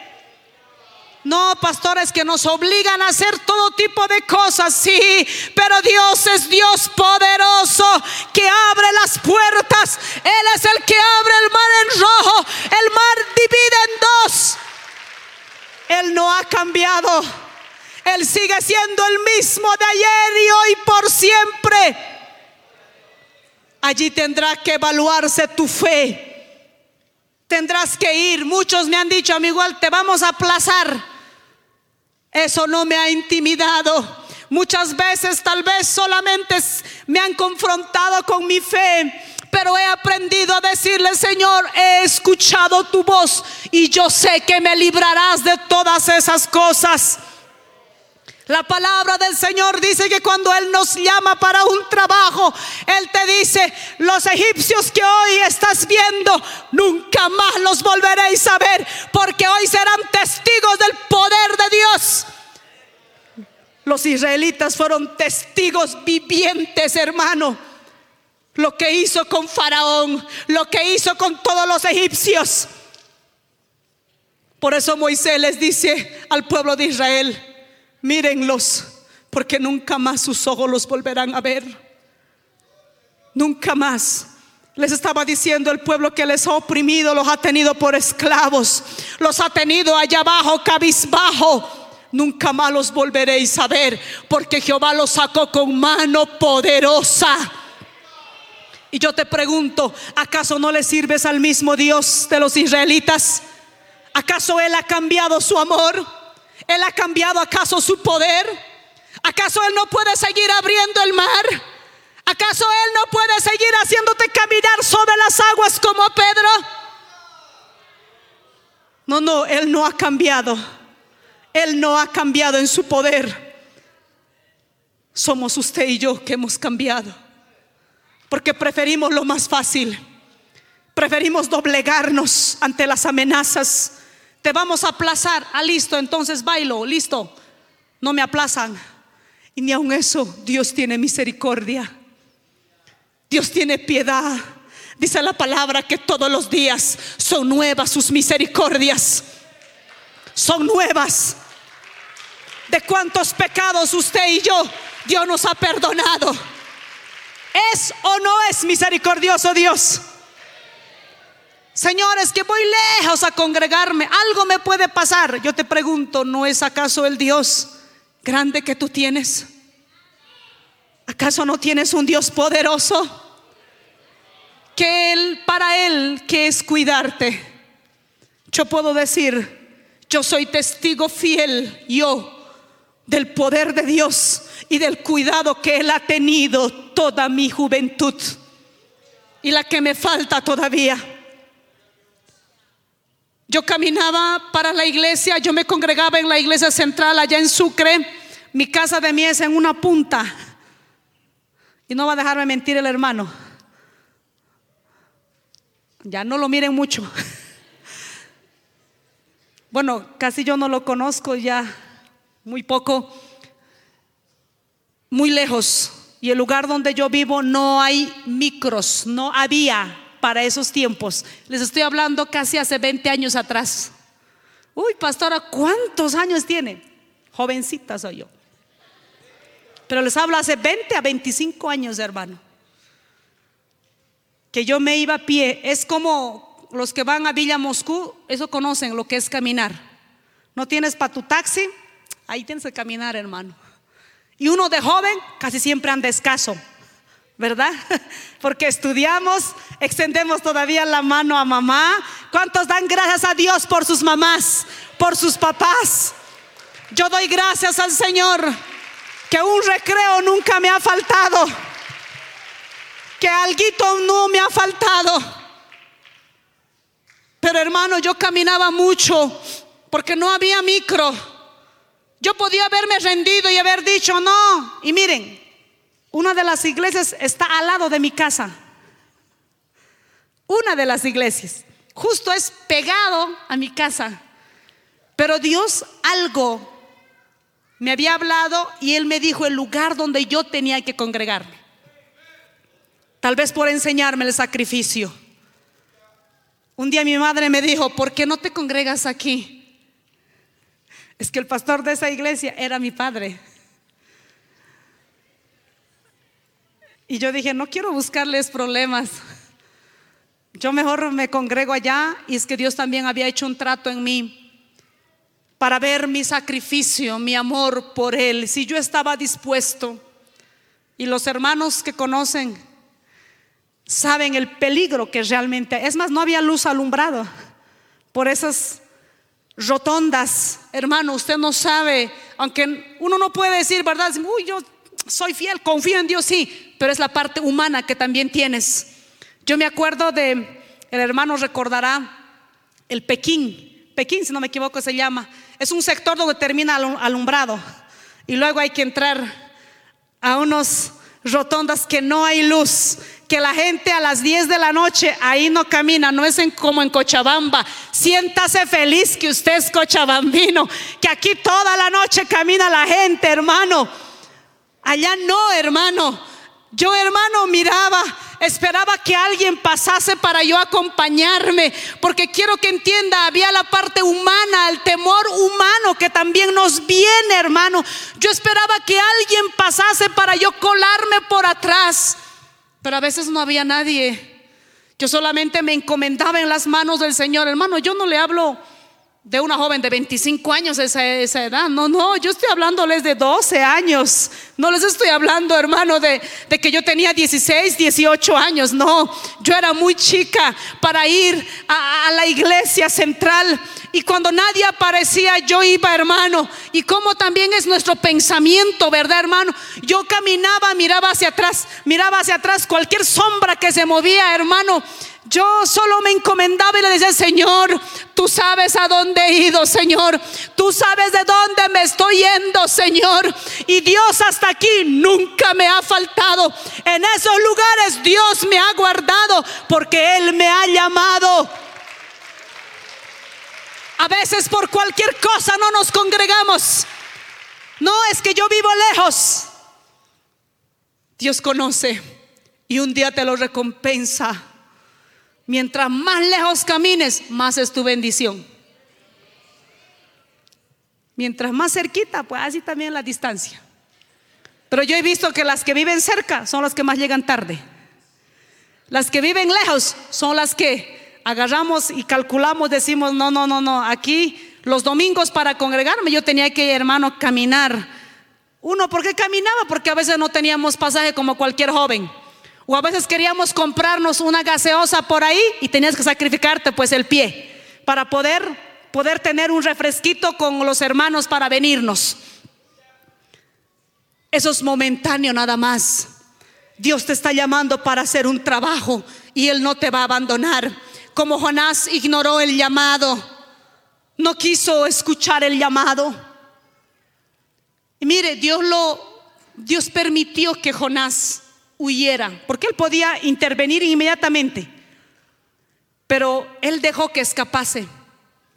No, pastores que nos obligan a hacer todo tipo de cosas, sí, pero Dios es Dios poderoso que abre las puertas. Él es el que abre el mar en rojo, el mar divide en dos. Él no ha cambiado. Él sigue siendo el mismo de ayer y hoy por siempre. Allí tendrá que evaluarse tu fe. Tendrás que ir. Muchos me han dicho, amigo, te vamos a aplazar. Eso no me ha intimidado. Muchas veces tal vez solamente me han confrontado con mi fe, pero he aprendido a decirle, Señor, he escuchado tu voz y yo sé que me librarás de todas esas cosas. La palabra del Señor dice que cuando Él nos llama para un trabajo, Él te dice, los egipcios que hoy estás viendo, nunca más los volveréis a ver, porque hoy serán testigos del poder de Dios. Los israelitas fueron testigos vivientes, hermano. Lo que hizo con Faraón, lo que hizo con todos los egipcios. Por eso Moisés les dice al pueblo de Israel, mírenlos, porque nunca más sus ojos los volverán a ver. Nunca más. Les estaba diciendo el pueblo que les ha oprimido, los ha tenido por esclavos, los ha tenido allá abajo, cabizbajo. Nunca más los volveréis a ver, porque Jehová los sacó con mano poderosa. Y yo te pregunto, ¿acaso no le sirves al mismo Dios de los israelitas? ¿Acaso Él ha cambiado su amor? ¿Él ha cambiado acaso su poder? ¿Acaso Él no puede seguir abriendo el mar? ¿Acaso Él no puede seguir haciéndote caminar sobre las aguas como Pedro? No, no, Él no ha cambiado. Él no ha cambiado en su poder. Somos usted y yo que hemos cambiado. Porque preferimos lo más fácil. Preferimos doblegarnos ante las amenazas te vamos a aplazar. Ah, listo, entonces bailo, listo. No me aplazan. Y ni aun eso, Dios tiene misericordia. Dios tiene piedad. Dice la palabra que todos los días son nuevas sus misericordias. Son nuevas. De cuántos pecados usted y yo Dios nos ha perdonado. ¿Es o no es misericordioso Dios? Señores, que voy lejos a congregarme, algo me puede pasar. Yo te pregunto, ¿no es acaso el Dios grande que tú tienes? ¿Acaso no tienes un Dios poderoso? Que Él, para Él, que es cuidarte. Yo puedo decir, yo soy testigo fiel, yo, del poder de Dios y del cuidado que Él ha tenido toda mi juventud y la que me falta todavía. Yo caminaba para la iglesia, yo me congregaba en la iglesia central allá en Sucre, mi casa de mies en una punta. Y no va a dejarme mentir el hermano. Ya no lo miren mucho. Bueno, casi yo no lo conozco ya, muy poco, muy lejos. Y el lugar donde yo vivo no hay micros, no había para esos tiempos. Les estoy hablando casi hace 20 años atrás. Uy, pastora, ¿cuántos años tiene? Jovencita soy yo. Pero les hablo hace 20 a 25 años, hermano. Que yo me iba a pie. Es como los que van a Villa Moscú, eso conocen lo que es caminar. No tienes para tu taxi, ahí tienes que caminar, hermano. Y uno de joven casi siempre anda escaso. ¿Verdad? Porque estudiamos, extendemos todavía la mano a mamá. ¿Cuántos dan gracias a Dios por sus mamás, por sus papás? Yo doy gracias al Señor que un recreo nunca me ha faltado. que algo no me ha faltado. Pero hermano, yo caminaba mucho porque no había micro. Yo podía haberme rendido y haber dicho no. Y miren, una de las iglesias está al lado de mi casa. Una de las iglesias. Justo es pegado a mi casa. Pero Dios algo me había hablado y Él me dijo el lugar donde yo tenía que congregarme. Tal vez por enseñarme el sacrificio. Un día mi madre me dijo, ¿por qué no te congregas aquí? Es que el pastor de esa iglesia era mi padre. Y yo dije, no quiero buscarles problemas. Yo mejor me congrego allá y es que Dios también había hecho un trato en mí para ver mi sacrificio, mi amor por Él. Si yo estaba dispuesto y los hermanos que conocen saben el peligro que realmente, es más, no había luz alumbrado por esas rotondas, hermano, usted no sabe, aunque uno no puede decir, ¿verdad? Uy, yo soy fiel, confío en Dios, sí, pero es la parte humana que también tienes. Yo me acuerdo de, el hermano recordará, el Pekín, Pekín si no me equivoco se llama, es un sector donde termina alumbrado y luego hay que entrar a unos rotondas que no hay luz que la gente a las 10 de la noche ahí no camina, no es como en Cochabamba. Siéntase feliz que usted es cochabambino, que aquí toda la noche camina la gente, hermano. Allá no, hermano. Yo, hermano, miraba, esperaba que alguien pasase para yo acompañarme, porque quiero que entienda, había la parte humana, el temor humano que también nos viene, hermano. Yo esperaba que alguien pasase para yo colarme por atrás pero a veces no había nadie. Yo solamente me encomendaba en las manos del Señor. Hermano, yo no le hablo de una joven de 25 años esa, esa edad. No, no, yo estoy hablándoles de 12 años. No les estoy hablando, hermano, de, de, que yo tenía 16, 18 años. No, yo era muy chica para ir a, a la iglesia central. Y cuando nadie aparecía, yo iba, hermano. Y como también es nuestro pensamiento, ¿verdad, hermano? Yo caminaba, miraba hacia atrás, miraba hacia atrás cualquier sombra que se movía, hermano. Yo solo me encomendaba y le decía, Señor, tú sabes a dónde he ido, Señor. Tú sabes de dónde me estoy yendo, Señor. Y Dios hasta aquí nunca me ha faltado. En esos lugares Dios me ha guardado porque Él me ha llamado. A veces por cualquier cosa no nos congregamos. No es que yo vivo lejos. Dios conoce y un día te lo recompensa. Mientras más lejos camines, más es tu bendición. Mientras más cerquita, pues así también la distancia. Pero yo he visto que las que viven cerca son las que más llegan tarde. Las que viven lejos son las que agarramos y calculamos, decimos, no, no, no, no, aquí los domingos para congregarme yo tenía que, hermano, caminar. Uno, ¿por qué caminaba? Porque a veces no teníamos pasaje como cualquier joven. O a veces queríamos comprarnos una gaseosa por ahí y tenías que sacrificarte pues el pie para poder poder tener un refresquito con los hermanos para venirnos. Eso es momentáneo nada más. Dios te está llamando para hacer un trabajo y Él no te va a abandonar. Como Jonás ignoró el llamado, no quiso escuchar el llamado. Y mire, Dios lo, Dios permitió que Jonás huyera, porque él podía intervenir inmediatamente, pero él dejó que escapase.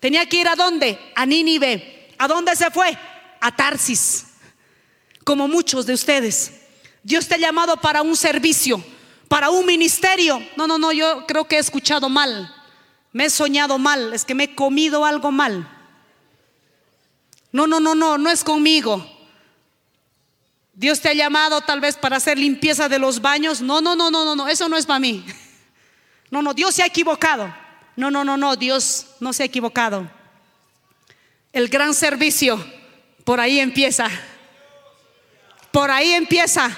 Tenía que ir a dónde? A Nínive. ¿A dónde se fue? A Tarsis, como muchos de ustedes. Dios te ha llamado para un servicio, para un ministerio. No, no, no, yo creo que he escuchado mal. Me he soñado mal, es que me he comido algo mal. No, no, no, no, no es conmigo. Dios te ha llamado tal vez para hacer limpieza de los baños. No, no, no, no, no, no, eso no es para mí. No, no, Dios se ha equivocado. No, no, no, no, Dios no se ha equivocado. El gran servicio, por ahí empieza. Por ahí empieza.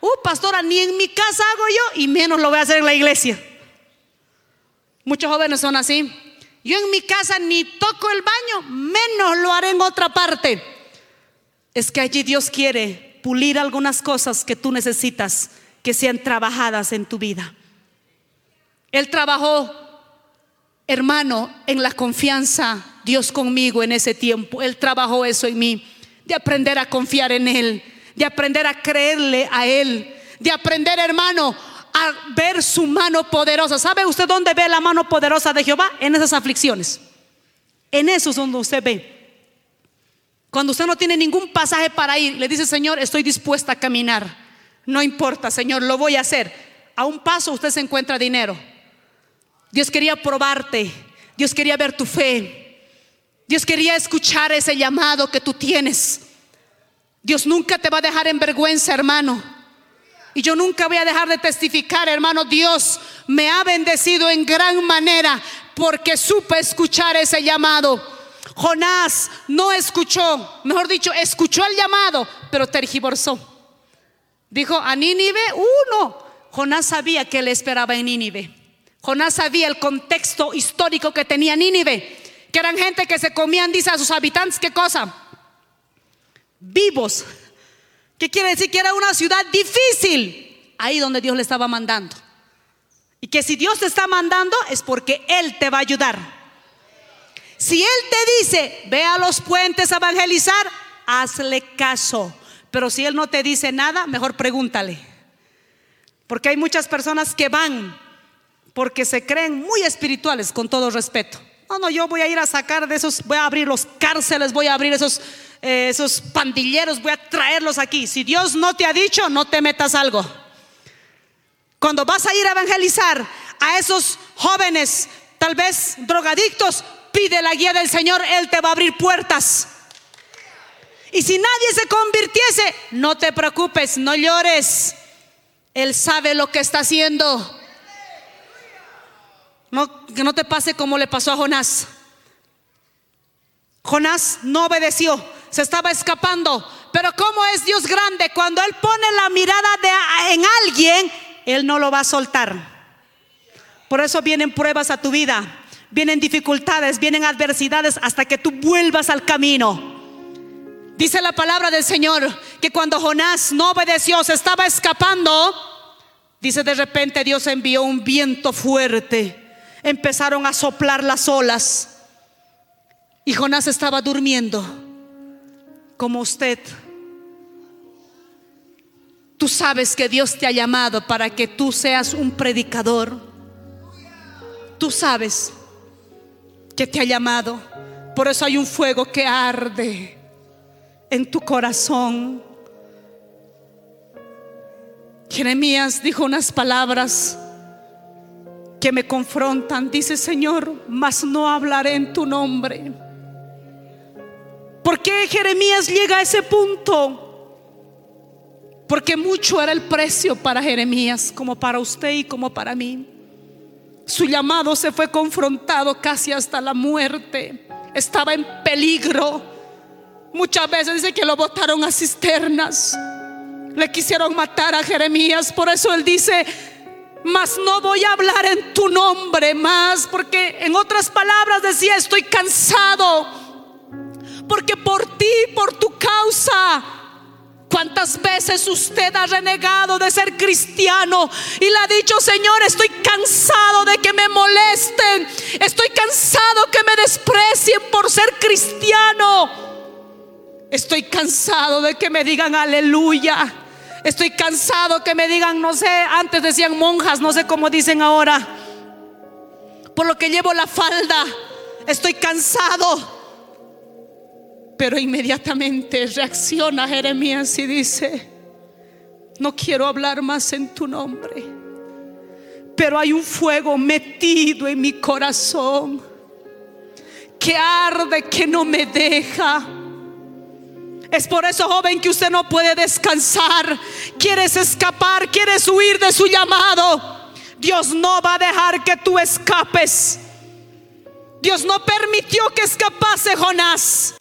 Uh, pastora, ni en mi casa hago yo y menos lo voy a hacer en la iglesia. Muchos jóvenes son así. Yo en mi casa ni toco el baño, menos lo haré en otra parte. Es que allí Dios quiere pulir algunas cosas que tú necesitas que sean trabajadas en tu vida. Él trabajó, hermano, en la confianza, Dios conmigo en ese tiempo. Él trabajó eso en mí, de aprender a confiar en Él, de aprender a creerle a Él, de aprender, hermano, a ver su mano poderosa. ¿Sabe usted dónde ve la mano poderosa de Jehová? En esas aflicciones. En eso es donde usted ve. Cuando usted no tiene ningún pasaje para ir, le dice, Señor, estoy dispuesta a caminar. No importa, Señor, lo voy a hacer. A un paso usted se encuentra dinero. Dios quería probarte. Dios quería ver tu fe. Dios quería escuchar ese llamado que tú tienes. Dios nunca te va a dejar en vergüenza, hermano. Y yo nunca voy a dejar de testificar, hermano. Dios me ha bendecido en gran manera porque supe escuchar ese llamado. Jonás no escuchó, mejor dicho, escuchó el llamado, pero tergiversó. Dijo a Nínive, uno. Jonás sabía que le esperaba en Nínive. Jonás sabía el contexto histórico que tenía Nínive, que eran gente que se comían, dice a sus habitantes, ¿qué cosa? Vivos. ¿Qué quiere decir? Que era una ciudad difícil, ahí donde Dios le estaba mandando. Y que si Dios te está mandando es porque Él te va a ayudar. Si Él te dice, ve a los puentes a evangelizar, hazle caso. Pero si Él no te dice nada, mejor pregúntale. Porque hay muchas personas que van porque se creen muy espirituales, con todo respeto. No, no, yo voy a ir a sacar de esos, voy a abrir los cárceles, voy a abrir esos, eh, esos pandilleros, voy a traerlos aquí. Si Dios no te ha dicho, no te metas algo. Cuando vas a ir a evangelizar a esos jóvenes, tal vez drogadictos, pide la guía del Señor, Él te va a abrir puertas. Y si nadie se convirtiese, no te preocupes, no llores. Él sabe lo que está haciendo. No, que no te pase como le pasó a Jonás. Jonás no obedeció, se estaba escapando. Pero como es Dios grande, cuando Él pone la mirada en alguien, Él no lo va a soltar. Por eso vienen pruebas a tu vida, vienen dificultades, vienen adversidades hasta que tú vuelvas al camino. Dice la palabra del Señor que cuando Jonás no obedeció, se estaba escapando, dice de repente Dios envió un viento fuerte empezaron a soplar las olas y Jonás estaba durmiendo como usted. Tú sabes que Dios te ha llamado para que tú seas un predicador. Tú sabes que te ha llamado. Por eso hay un fuego que arde en tu corazón. Jeremías dijo unas palabras que me confrontan, dice Señor, mas no hablaré en tu nombre. ¿Por qué Jeremías llega a ese punto? Porque mucho era el precio para Jeremías, como para usted y como para mí. Su llamado se fue confrontado casi hasta la muerte. Estaba en peligro. Muchas veces dice que lo botaron a cisternas. Le quisieron matar a Jeremías. Por eso él dice, mas no voy a hablar en tu nombre más, porque en otras palabras decía, estoy cansado, porque por ti, por tu causa, ¿Cuántas veces usted ha renegado de ser cristiano y le ha dicho, Señor, estoy cansado de que me molesten, estoy cansado que me desprecien por ser cristiano, estoy cansado de que me digan aleluya? Estoy cansado que me digan, no sé, antes decían monjas, no sé cómo dicen ahora. Por lo que llevo la falda, estoy cansado. Pero inmediatamente reacciona Jeremías y dice, no quiero hablar más en tu nombre. Pero hay un fuego metido en mi corazón que arde, que no me deja es por eso, joven, que usted no puede descansar. Quieres escapar, quieres huir de su llamado. Dios no va a dejar que tú escapes. Dios no permitió que escapase Jonás.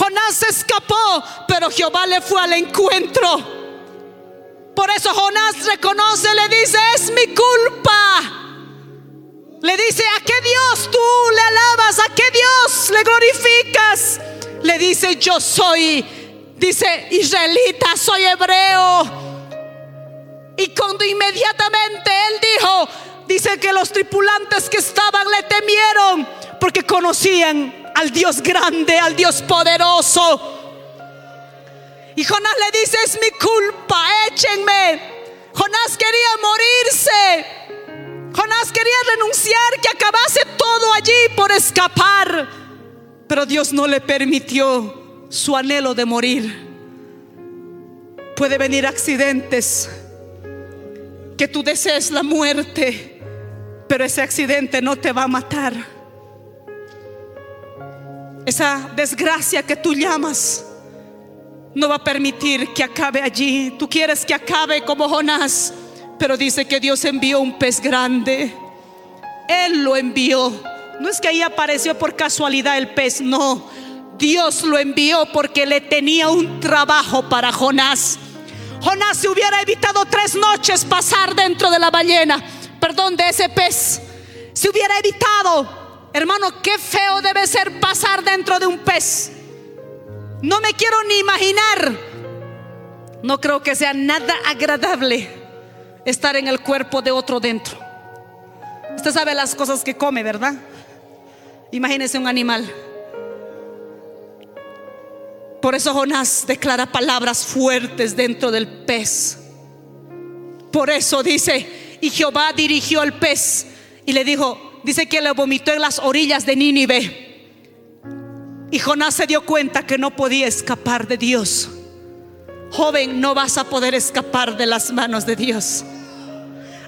Jonás escapó, pero Jehová le fue al encuentro. Por eso Jonás reconoce, le dice, es mi culpa. Le dice, ¿a qué Dios tú le alabas? ¿A qué Dios le glorificas? le dice, yo soy, dice, israelita, soy hebreo. Y cuando inmediatamente él dijo, dice que los tripulantes que estaban le temieron porque conocían al Dios grande, al Dios poderoso. Y Jonás le dice, es mi culpa, échenme. Jonás quería morirse. Jonás quería renunciar, que acabase todo allí por escapar. Pero Dios no le permitió su anhelo de morir. Puede venir accidentes, que tú desees la muerte, pero ese accidente no te va a matar. Esa desgracia que tú llamas no va a permitir que acabe allí. Tú quieres que acabe como Jonás, pero dice que Dios envió un pez grande. Él lo envió. No es que ahí apareció por casualidad el pez, no. Dios lo envió porque le tenía un trabajo para Jonás. Jonás se hubiera evitado tres noches pasar dentro de la ballena, perdón, de ese pez. Se hubiera evitado, hermano, qué feo debe ser pasar dentro de un pez. No me quiero ni imaginar. No creo que sea nada agradable estar en el cuerpo de otro dentro. Usted sabe las cosas que come, ¿verdad? Imagínese un animal. Por eso Jonás declara palabras fuertes dentro del pez. Por eso dice, y Jehová dirigió al pez y le dijo, dice que le vomitó en las orillas de Nínive. Y Jonás se dio cuenta que no podía escapar de Dios. Joven, no vas a poder escapar de las manos de Dios.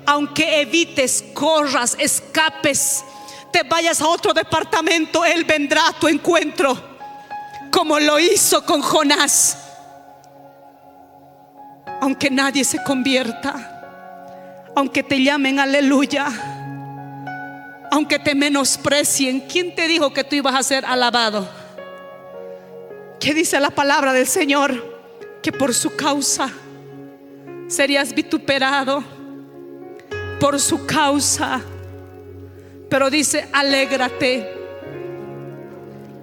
Aunque evites, corras, escapes, te vayas a otro departamento, Él vendrá a tu encuentro como lo hizo con Jonás. Aunque nadie se convierta, aunque te llamen aleluya, aunque te menosprecien, ¿quién te dijo que tú ibas a ser alabado? ¿Qué dice la palabra del Señor? Que por su causa serías vituperado, por su causa. Pero dice, alégrate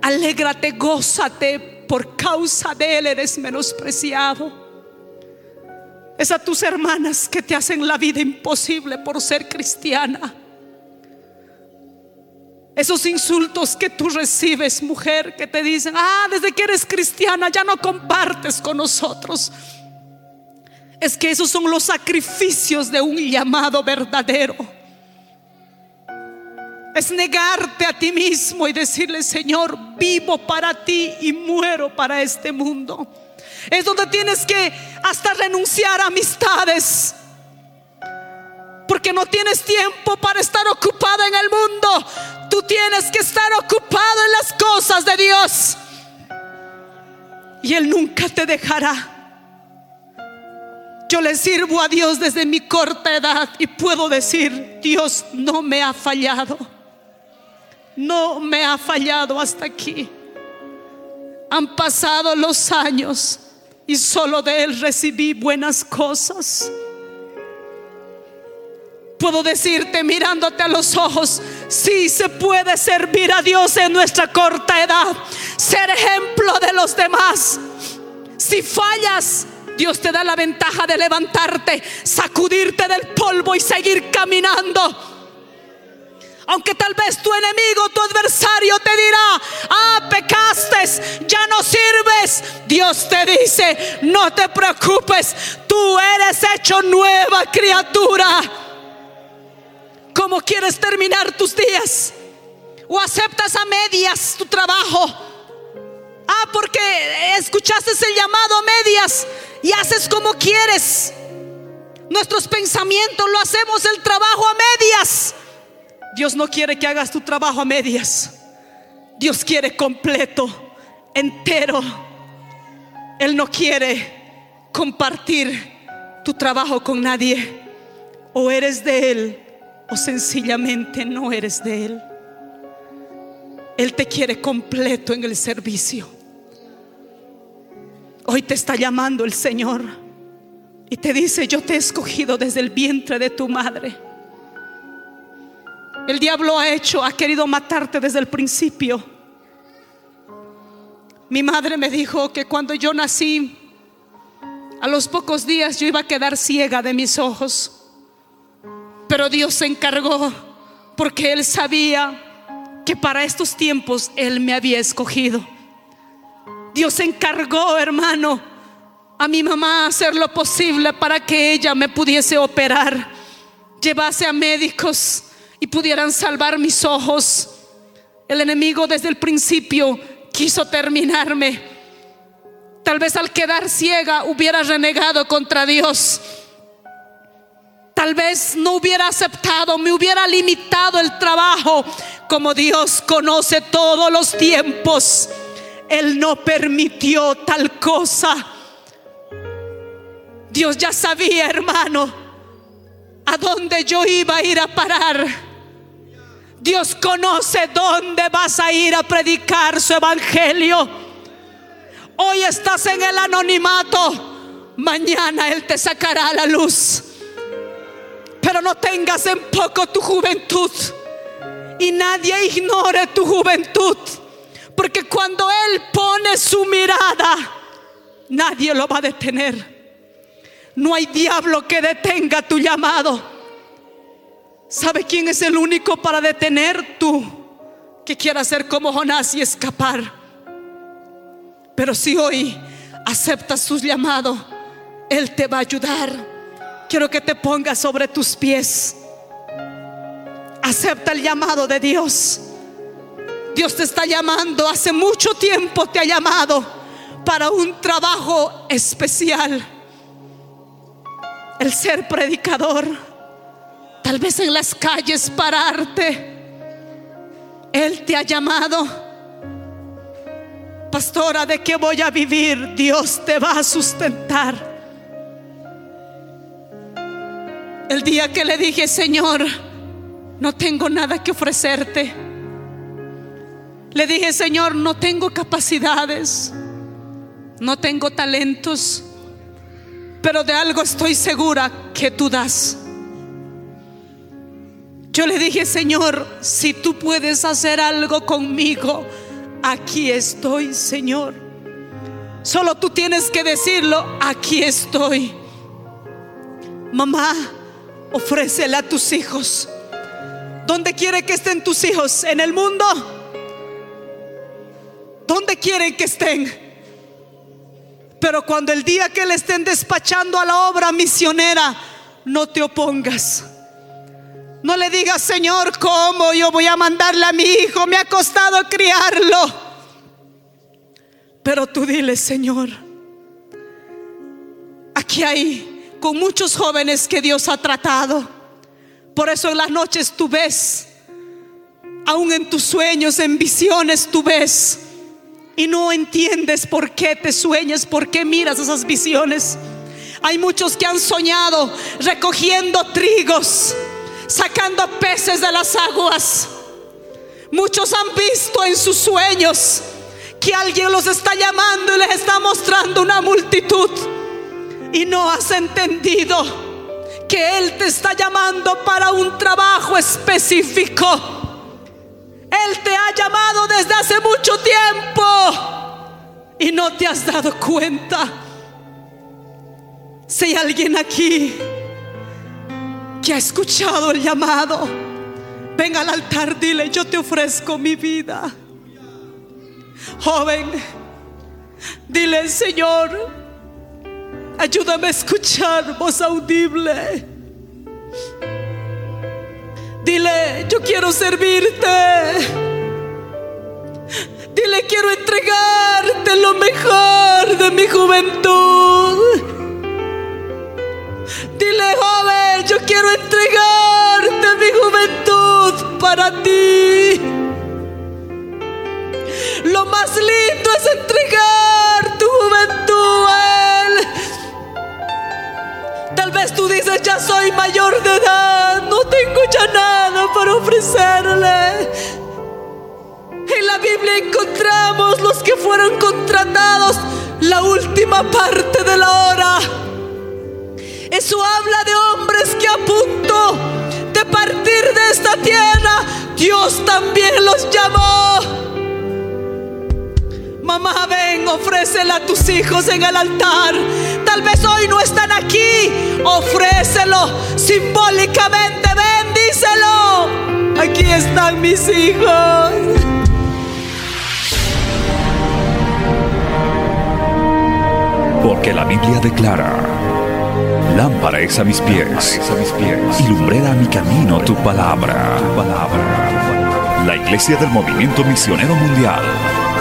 Alégrate, gózate, por causa de Él eres menospreciado. Es a tus hermanas que te hacen la vida imposible por ser cristiana. Esos insultos que tú recibes, mujer, que te dicen, ah, desde que eres cristiana ya no compartes con nosotros. Es que esos son los sacrificios de un llamado verdadero es negarte a ti mismo y decirle, Señor, vivo para ti y muero para este mundo. Es donde tienes que hasta renunciar a amistades. Porque no tienes tiempo para estar ocupado en el mundo. Tú tienes que estar ocupado en las cosas de Dios. Y Él nunca te dejará. Yo le sirvo a Dios desde mi corta edad y puedo decir, Dios no me ha fallado no me ha fallado hasta aquí. Han pasado los años y solo de Él recibí buenas cosas. Puedo decirte mirándote a los ojos, sí se puede servir a Dios en nuestra corta edad, ser ejemplo de los demás. Si fallas, Dios te da la ventaja de levantarte, sacudirte del polvo y seguir caminando aunque tal vez tu enemigo, tu adversario te dirá, ah, pecaste, ya no sirves. Dios te dice, no te preocupes, tú eres hecho nueva criatura. ¿Cómo quieres terminar tus días? ¿O aceptas a medias tu trabajo? Ah, porque escuchaste el llamado a medias y haces como quieres. Nuestros pensamientos lo hacemos el trabajo a medias. Dios no quiere que hagas tu trabajo a medias. Dios quiere completo, entero. Él no quiere compartir tu trabajo con nadie. O eres de Él o sencillamente no eres de Él. Él te quiere completo en el servicio. Hoy te está llamando el Señor y te dice, yo te he escogido desde el vientre de tu madre el diablo ha hecho, ha querido matarte desde el principio. Mi madre me dijo que cuando yo nací, A los pocos días yo iba a quedar ciega de mis ojos. Pero Dios se encargó porque Él sabía que para estos tiempos Él me había escogido. Dios se encargó, hermano, a mi mamá hacer lo posible para que ella me pudiese operar, llevase a médicos y pudieran salvar mis ojos. El enemigo desde el principio quiso terminarme. Tal vez al quedar ciega hubiera renegado contra Dios. Tal vez no hubiera aceptado, me hubiera limitado el trabajo. Como Dios conoce todos los tiempos, Él no permitió tal cosa. Dios ya sabía, hermano, a dónde yo iba a ir a parar. Dios conoce dónde vas a ir a predicar su evangelio. Hoy estás en el anonimato, mañana Él te sacará a la luz. Pero no tengas en poco tu juventud y nadie ignore tu juventud. Porque cuando Él pone su mirada, nadie lo va a detener. No hay diablo que detenga tu llamado. ¿Sabe quién es el único para detener tú que quiera ser como Jonás y escapar? Pero si hoy aceptas su llamado, Él te va a ayudar. Quiero que te pongas sobre tus pies. Acepta el llamado de Dios. Dios te está llamando, hace mucho tiempo te ha llamado para un trabajo especial el ser predicador, tal vez en las calles pararte. Él te ha llamado. Pastora, ¿de qué voy a vivir? Dios te va a sustentar. El día que le dije, Señor, no tengo nada que ofrecerte. Le dije, Señor, no tengo capacidades, no tengo talentos pero de algo estoy segura que tú das. Yo le dije, Señor, si tú puedes hacer algo conmigo, aquí estoy, Señor. Solo tú tienes que decirlo, aquí estoy. Mamá, ofrécele a tus hijos. ¿Dónde quiere que estén tus hijos? ¿En el mundo? ¿Dónde quieren que estén? Pero cuando el día que le estén despachando a la obra misionera, no te opongas. No le digas, Señor, ¿cómo yo voy a mandarle a mi hijo? Me ha costado criarlo. Pero tú dile, Señor, aquí hay con muchos jóvenes que Dios ha tratado. Por eso en las noches tú ves, aún en tus sueños, en visiones tú ves y no entiendes por qué te sueñas, por qué miras esas visiones. Hay muchos que han soñado recogiendo trigos, sacando peces de las aguas. Muchos han visto en sus sueños que alguien los está llamando y les está mostrando una multitud. Y no has entendido que Él te está llamando para un trabajo específico. Él te ha llamado desde hace mucho tiempo y no te has dado cuenta. Si hay alguien aquí que ha escuchado el llamado, ven al altar, dile, yo te ofrezco mi vida. Joven, dile, Señor, ayúdame a escuchar voz audible. Dile, yo quiero servirte. Dile, quiero entregarte lo mejor de mi juventud. Dile, joven, yo quiero entregarte mi juventud para ti. Lo más lindo es entregar Tú dices, ya soy mayor de edad, no tengo ya nada para ofrecerle. En la Biblia encontramos los que fueron contratados la última parte de la hora. Eso habla de hombres que a punto de partir de esta tierra, Dios también los llamó. Mamá, ven, ofrécela a tus hijos en el altar tal vez hoy no están aquí, ofrécelo simbólicamente, bendícelo. Aquí están mis hijos. Porque la Biblia declara, lámpara es a mis pies, a mis pies y lumbrera a mi camino tu palabra. tu palabra. La Iglesia del Movimiento Misionero Mundial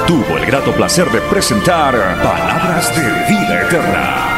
tuvo el grato placer de presentar Palabras de Vida Eterna.